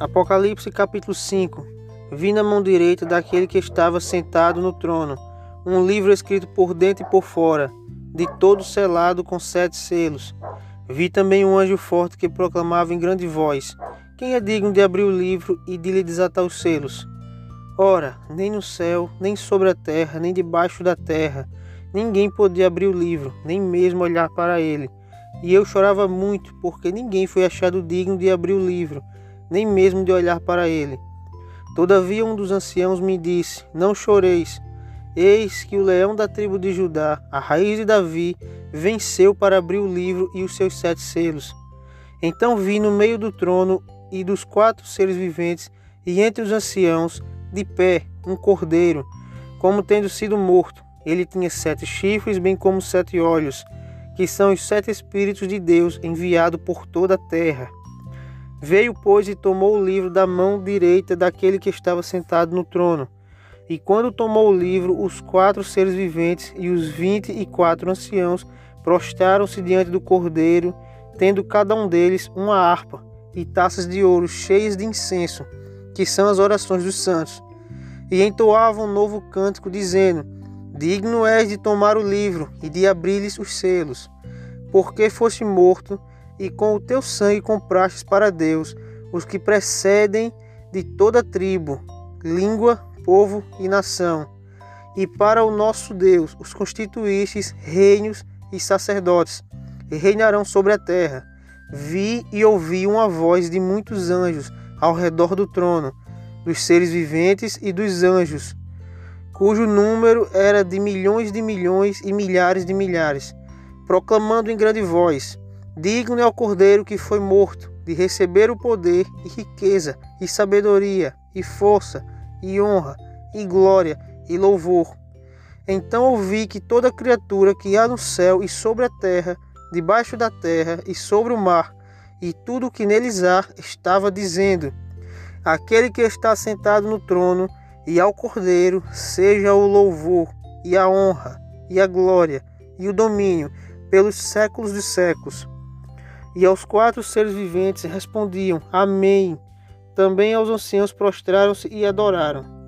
Apocalipse capítulo 5 Vi na mão direita daquele que estava sentado no trono um livro escrito por dentro e por fora, de todo selado com sete selos. Vi também um anjo forte que proclamava em grande voz: Quem é digno de abrir o livro e de lhe desatar os selos? Ora, nem no céu, nem sobre a terra, nem debaixo da terra, ninguém podia abrir o livro, nem mesmo olhar para ele. E eu chorava muito, porque ninguém foi achado digno de abrir o livro, nem mesmo de olhar para ele. Todavia um dos anciãos me disse: Não choreis. Eis que o leão da tribo de Judá, a raiz de Davi, venceu para abrir o livro e os seus sete selos. Então vi no meio do trono e dos quatro seres viventes, e entre os anciãos, de pé, um cordeiro, como tendo sido morto. Ele tinha sete chifres, bem como sete olhos, que são os sete Espíritos de Deus enviado por toda a terra. Veio, pois, e tomou o livro da mão direita daquele que estava sentado no trono. E quando tomou o livro, os quatro seres viventes e os vinte e quatro anciãos prostraram-se diante do cordeiro, tendo cada um deles uma harpa e taças de ouro cheias de incenso, que são as orações dos santos. E entoavam um novo cântico, dizendo: Digno és de tomar o livro e de abrir-lhes os selos, porque foste morto e com o teu sangue comprastes para Deus os que precedem de toda tribo, língua, povo e nação. E para o nosso Deus os constituístes reinos e sacerdotes, e reinarão sobre a terra. Vi e ouvi uma voz de muitos anjos ao redor do trono, dos seres viventes e dos anjos, cujo número era de milhões de milhões e milhares de milhares, proclamando em grande voz: Digno é o cordeiro que foi morto de receber o poder e riqueza e sabedoria e força e honra e glória e louvor. Então ouvi que toda criatura que há no céu e sobre a terra, debaixo da terra e sobre o mar, e tudo o que neles há, estava dizendo: Aquele que está sentado no trono e ao Cordeiro, seja o louvor e a honra e a glória e o domínio pelos séculos dos séculos. E aos quatro seres viventes respondiam: Amém. Também aos anciãos prostraram-se e adoraram.